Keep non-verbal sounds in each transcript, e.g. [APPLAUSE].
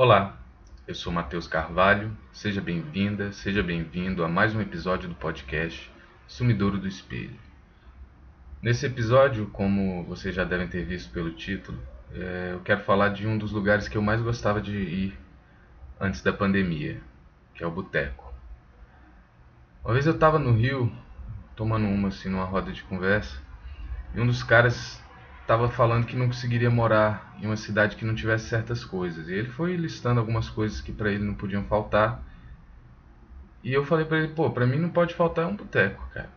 Olá, eu sou Matheus Carvalho, seja bem-vinda, seja bem-vindo a mais um episódio do podcast Sumidouro do Espelho. Nesse episódio, como vocês já devem ter visto pelo título, é, eu quero falar de um dos lugares que eu mais gostava de ir antes da pandemia, que é o boteco. Uma vez eu estava no Rio, tomando uma assim numa roda de conversa, e um dos caras estava falando que não conseguiria morar em uma cidade que não tivesse certas coisas. E ele foi listando algumas coisas que para ele não podiam faltar. E eu falei para ele, pô, para mim não pode faltar um boteco, cara.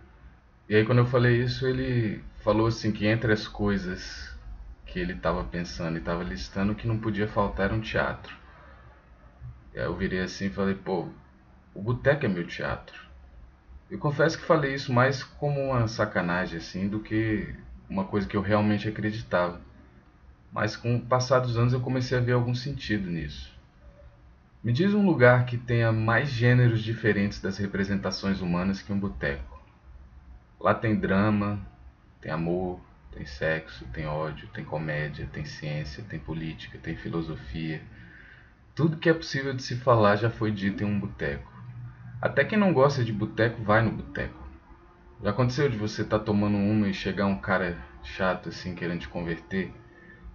E aí quando eu falei isso, ele falou assim que entre as coisas que ele estava pensando e estava listando, o que não podia faltar era um teatro. E aí eu virei assim e falei, pô, o boteco é meu teatro. Eu confesso que falei isso mais como uma sacanagem assim do que uma coisa que eu realmente acreditava. Mas com o passar dos anos eu comecei a ver algum sentido nisso. Me diz um lugar que tenha mais gêneros diferentes das representações humanas que um boteco. Lá tem drama, tem amor, tem sexo, tem ódio, tem comédia, tem ciência, tem política, tem filosofia. Tudo que é possível de se falar já foi dito em um boteco. Até quem não gosta de boteco vai no boteco. Já aconteceu de você estar tá tomando uma e chegar um cara chato assim querendo te converter?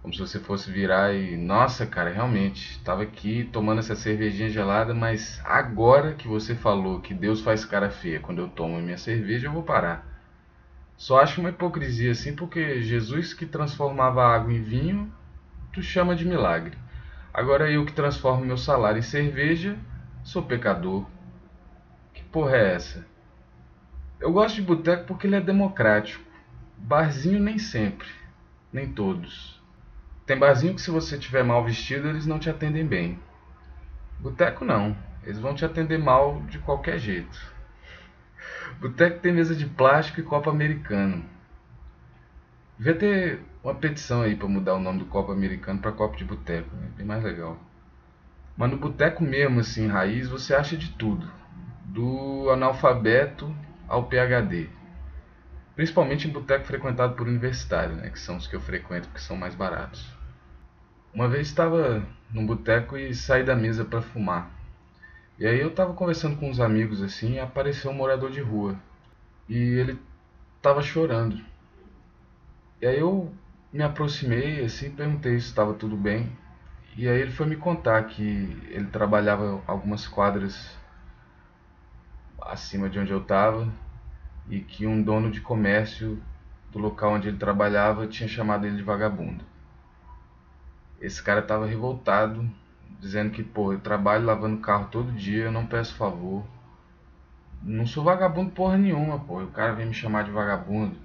Como se você fosse virar e, nossa, cara, realmente, estava aqui tomando essa cervejinha gelada, mas agora que você falou que Deus faz cara feia quando eu tomo minha cerveja, eu vou parar. Só acho uma hipocrisia assim, porque Jesus que transformava água em vinho, tu chama de milagre. Agora eu que transformo meu salário em cerveja, sou pecador. Que porra é essa? Eu gosto de boteco porque ele é democrático. Barzinho nem sempre, nem todos. Tem barzinho que se você tiver mal vestido, eles não te atendem bem. Boteco não, eles vão te atender mal de qualquer jeito. Boteco tem mesa de plástico e copo americano. Devia ter uma petição aí para mudar o nome do copo americano para copo de boteco, né? bem mais legal. Mas no boteco mesmo, assim, raiz, você acha de tudo. Do analfabeto ao PhD. Principalmente em boteco frequentado por universitários, né, que são os que eu frequento porque são mais baratos. Uma vez estava num boteco e saí da mesa para fumar. E aí eu estava conversando com uns amigos assim e apareceu um morador de rua. E ele estava chorando. E aí eu me aproximei assim, perguntei se estava tudo bem. E aí ele foi me contar que ele trabalhava algumas quadras acima de onde eu estava e que um dono de comércio do local onde ele trabalhava tinha chamado ele de vagabundo. Esse cara estava revoltado, dizendo que, pô, eu trabalho lavando carro todo dia, eu não peço favor. Não sou vagabundo porra nenhuma, pô. O cara vem me chamar de vagabundo.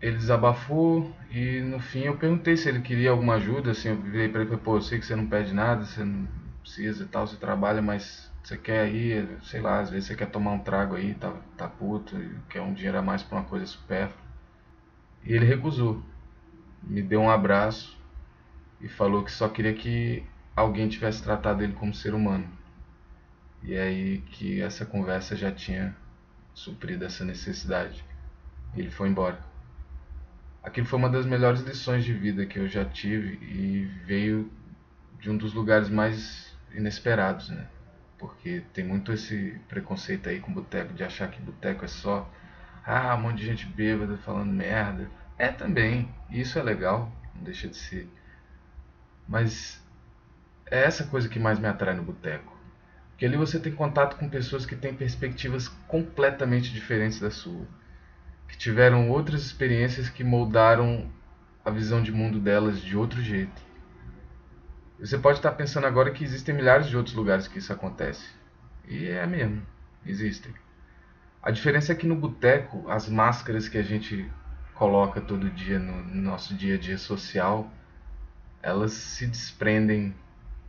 Ele desabafou e no fim eu perguntei se ele queria alguma ajuda, assim, eu virei pra ele e falei, pô, eu sei que você não pede nada, você não precisa e tal, você trabalha, mas você quer ir, sei lá, às vezes você quer tomar um trago aí, tá, tá puto, quer um dinheiro a mais pra uma coisa supérflua. E ele recusou. Me deu um abraço e falou que só queria que alguém tivesse tratado ele como ser humano. E é aí que essa conversa já tinha suprido essa necessidade. Ele foi embora. Aquilo foi uma das melhores lições de vida que eu já tive e veio de um dos lugares mais inesperados, né? Porque tem muito esse preconceito aí com boteco, de achar que boteco é só ah, um monte de gente bêbada falando merda. É também, isso é legal, não deixa de ser. Mas é essa coisa que mais me atrai no boteco. Porque ali você tem contato com pessoas que têm perspectivas completamente diferentes da sua, que tiveram outras experiências que moldaram a visão de mundo delas de outro jeito. Você pode estar pensando agora que existem milhares de outros lugares que isso acontece. E é mesmo, existem. A diferença é que no boteco, as máscaras que a gente coloca todo dia no nosso dia a dia social, elas se desprendem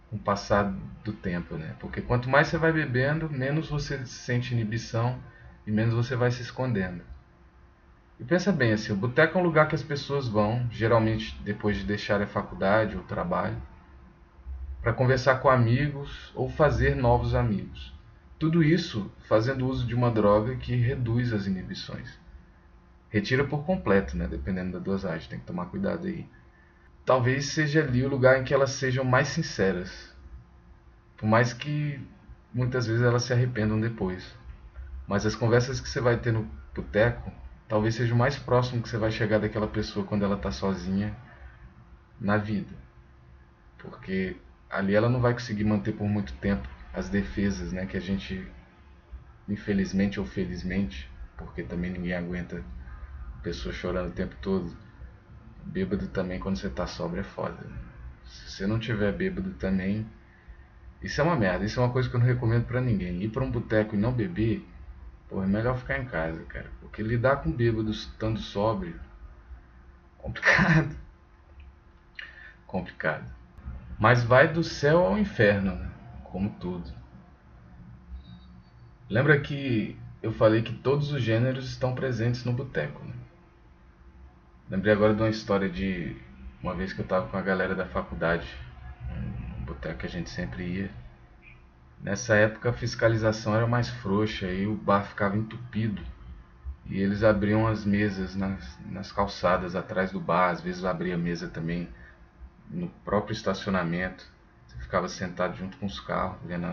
com o passar do tempo, né? Porque quanto mais você vai bebendo, menos você sente inibição e menos você vai se escondendo. E pensa bem assim, o boteco é um lugar que as pessoas vão, geralmente depois de deixar a faculdade ou o trabalho, para conversar com amigos ou fazer novos amigos. Tudo isso fazendo uso de uma droga que reduz as inibições. Retira por completo, né? dependendo da dosagem, tem que tomar cuidado aí. Talvez seja ali o lugar em que elas sejam mais sinceras, Por mais que muitas vezes elas se arrependam depois. Mas as conversas que você vai ter no boteco talvez seja o mais próximo que você vai chegar daquela pessoa quando ela está sozinha na vida. Porque ali ela não vai conseguir manter por muito tempo as defesas né, que a gente, infelizmente ou felizmente, porque também ninguém aguenta pessoa chorando o tempo todo. Bêbado também quando você tá sóbrio é foda. Se você não tiver bêbado também, isso é uma merda. Isso é uma coisa que eu não recomendo para ninguém. Ir para um boteco e não beber, pô, é melhor ficar em casa, cara. Porque lidar com bêbados estando sóbrio, complicado. [LAUGHS] complicado. Mas vai do céu ao inferno, né? como tudo. Lembra que eu falei que todos os gêneros estão presentes no boteco, né? Lembrei agora de uma história de uma vez que eu estava com a galera da faculdade, um boteco que a gente sempre ia. Nessa época a fiscalização era mais frouxa e o bar ficava entupido. E eles abriam as mesas nas, nas calçadas atrás do bar, às vezes abria mesa também no próprio estacionamento. Você ficava sentado junto com os carros, vendo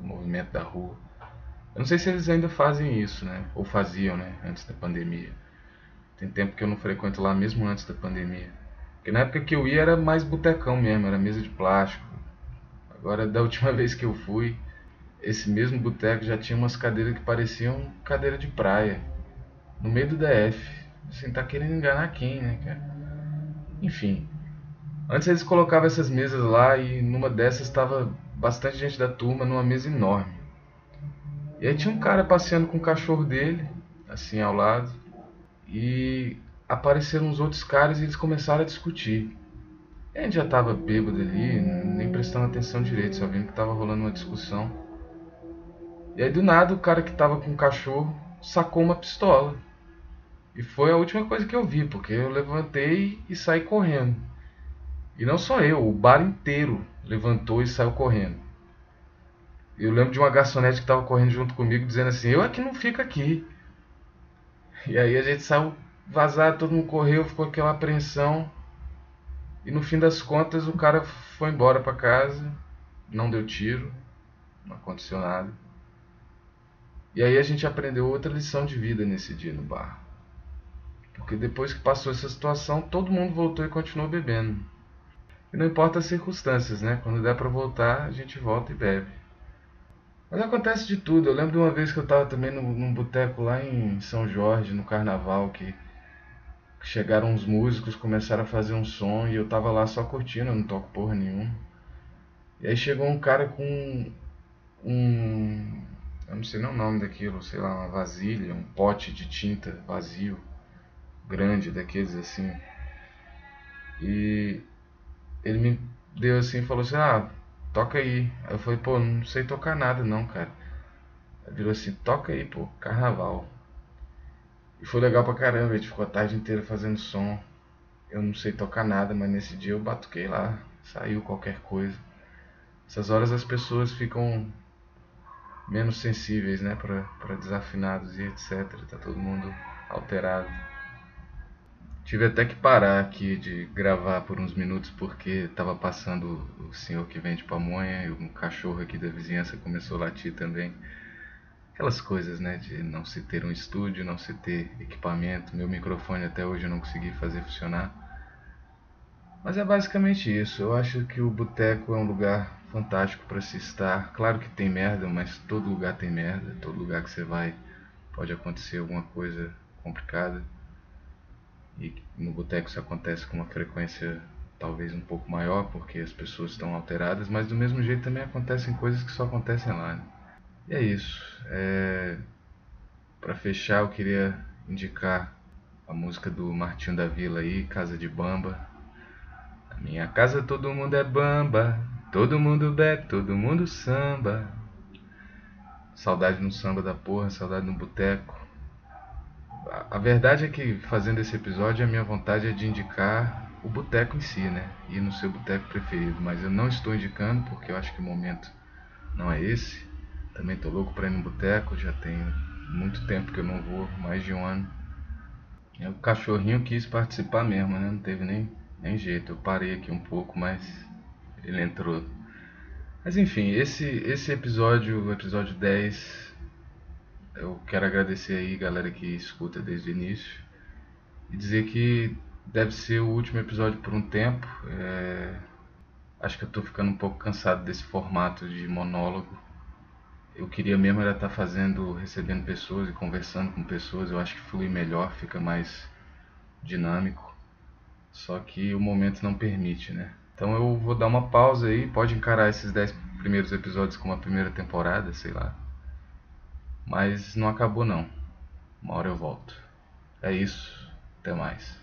o movimento da rua. Eu não sei se eles ainda fazem isso, né? Ou faziam, né? Antes da pandemia. Tem tempo que eu não frequento lá mesmo antes da pandemia. Porque na época que eu ia era mais botecão mesmo, era mesa de plástico. Agora da [LAUGHS] última vez que eu fui, esse mesmo boteco já tinha umas cadeiras que pareciam cadeira de praia. No meio do DF. Assim, tá querendo enganar quem, né, cara? Enfim. Antes eles colocavam essas mesas lá e numa dessas estava bastante gente da turma numa mesa enorme. E aí tinha um cara passeando com o cachorro dele, assim ao lado e apareceram uns outros caras e eles começaram a discutir. E a gente já estava bêbado ali, nem prestando atenção direito, só vendo que estava rolando uma discussão. E aí do nada o cara que estava com o cachorro sacou uma pistola. E foi a última coisa que eu vi, porque eu levantei e saí correndo. E não só eu, o bar inteiro levantou e saiu correndo. Eu lembro de uma garçonete que estava correndo junto comigo dizendo assim: Eu aqui não fico aqui. E aí a gente saiu vazado, todo mundo correu, ficou aquela apreensão. E no fim das contas o cara foi embora para casa, não deu tiro, não aconteceu nada. E aí a gente aprendeu outra lição de vida nesse dia no bar. Porque depois que passou essa situação, todo mundo voltou e continuou bebendo. E não importa as circunstâncias, né? Quando der para voltar, a gente volta e bebe. Mas acontece de tudo. Eu lembro de uma vez que eu estava também num, num boteco lá em São Jorge, no carnaval, que, chegaram uns músicos, começaram a fazer um som e eu tava lá só curtindo, eu não toco porra nenhuma. E aí chegou um cara com um. Eu não sei nem o nome daquilo, sei lá, uma vasilha, um pote de tinta vazio, grande, daqueles assim. E ele me deu assim e falou assim: Ah, toca aí. Aí eu falei, pô, não sei tocar nada não, cara. Aí virou assim, toca aí, pô, carnaval. E foi legal pra caramba, a gente ficou a tarde inteira fazendo som. Eu não sei tocar nada, mas nesse dia eu batuquei lá, saiu qualquer coisa. Essas horas as pessoas ficam menos sensíveis, né, para desafinados e etc. Tá todo mundo alterado. Tive até que parar aqui de gravar por uns minutos porque estava passando o senhor que vende pamonha e um cachorro aqui da vizinhança começou a latir também. Aquelas coisas, né, de não se ter um estúdio, não se ter equipamento. Meu microfone até hoje eu não consegui fazer funcionar. Mas é basicamente isso. Eu acho que o boteco é um lugar fantástico para se estar. Claro que tem merda, mas todo lugar tem merda. Todo lugar que você vai pode acontecer alguma coisa complicada e no boteco isso acontece com uma frequência talvez um pouco maior porque as pessoas estão alteradas, mas do mesmo jeito também acontecem coisas que só acontecem lá. Né? E é isso. É... Para fechar, eu queria indicar a música do Martinho da Vila aí, Casa de Bamba. Na minha casa todo mundo é bamba, todo mundo bebe, todo mundo samba. Saudade no samba da porra, saudade no boteco a verdade é que fazendo esse episódio a minha vontade é de indicar o boteco em si, né? Ir no seu boteco preferido, mas eu não estou indicando porque eu acho que o momento não é esse. Também tô louco para ir no boteco, já tenho muito tempo que eu não vou, mais de um ano. E o cachorrinho quis participar mesmo, né? Não teve nem, nem jeito. Eu parei aqui um pouco, mas ele entrou. Mas enfim, esse, esse episódio, o episódio 10, eu quero agradecer aí galera que escuta desde o início e dizer que deve ser o último episódio por um tempo. É... Acho que eu tô ficando um pouco cansado desse formato de monólogo. Eu queria mesmo era estar tá fazendo, recebendo pessoas e conversando com pessoas. Eu acho que flui melhor, fica mais dinâmico. Só que o momento não permite, né? Então eu vou dar uma pausa aí, pode encarar esses 10 primeiros episódios como a primeira temporada, sei lá. Mas não acabou não. Uma hora eu volto. É isso. Até mais.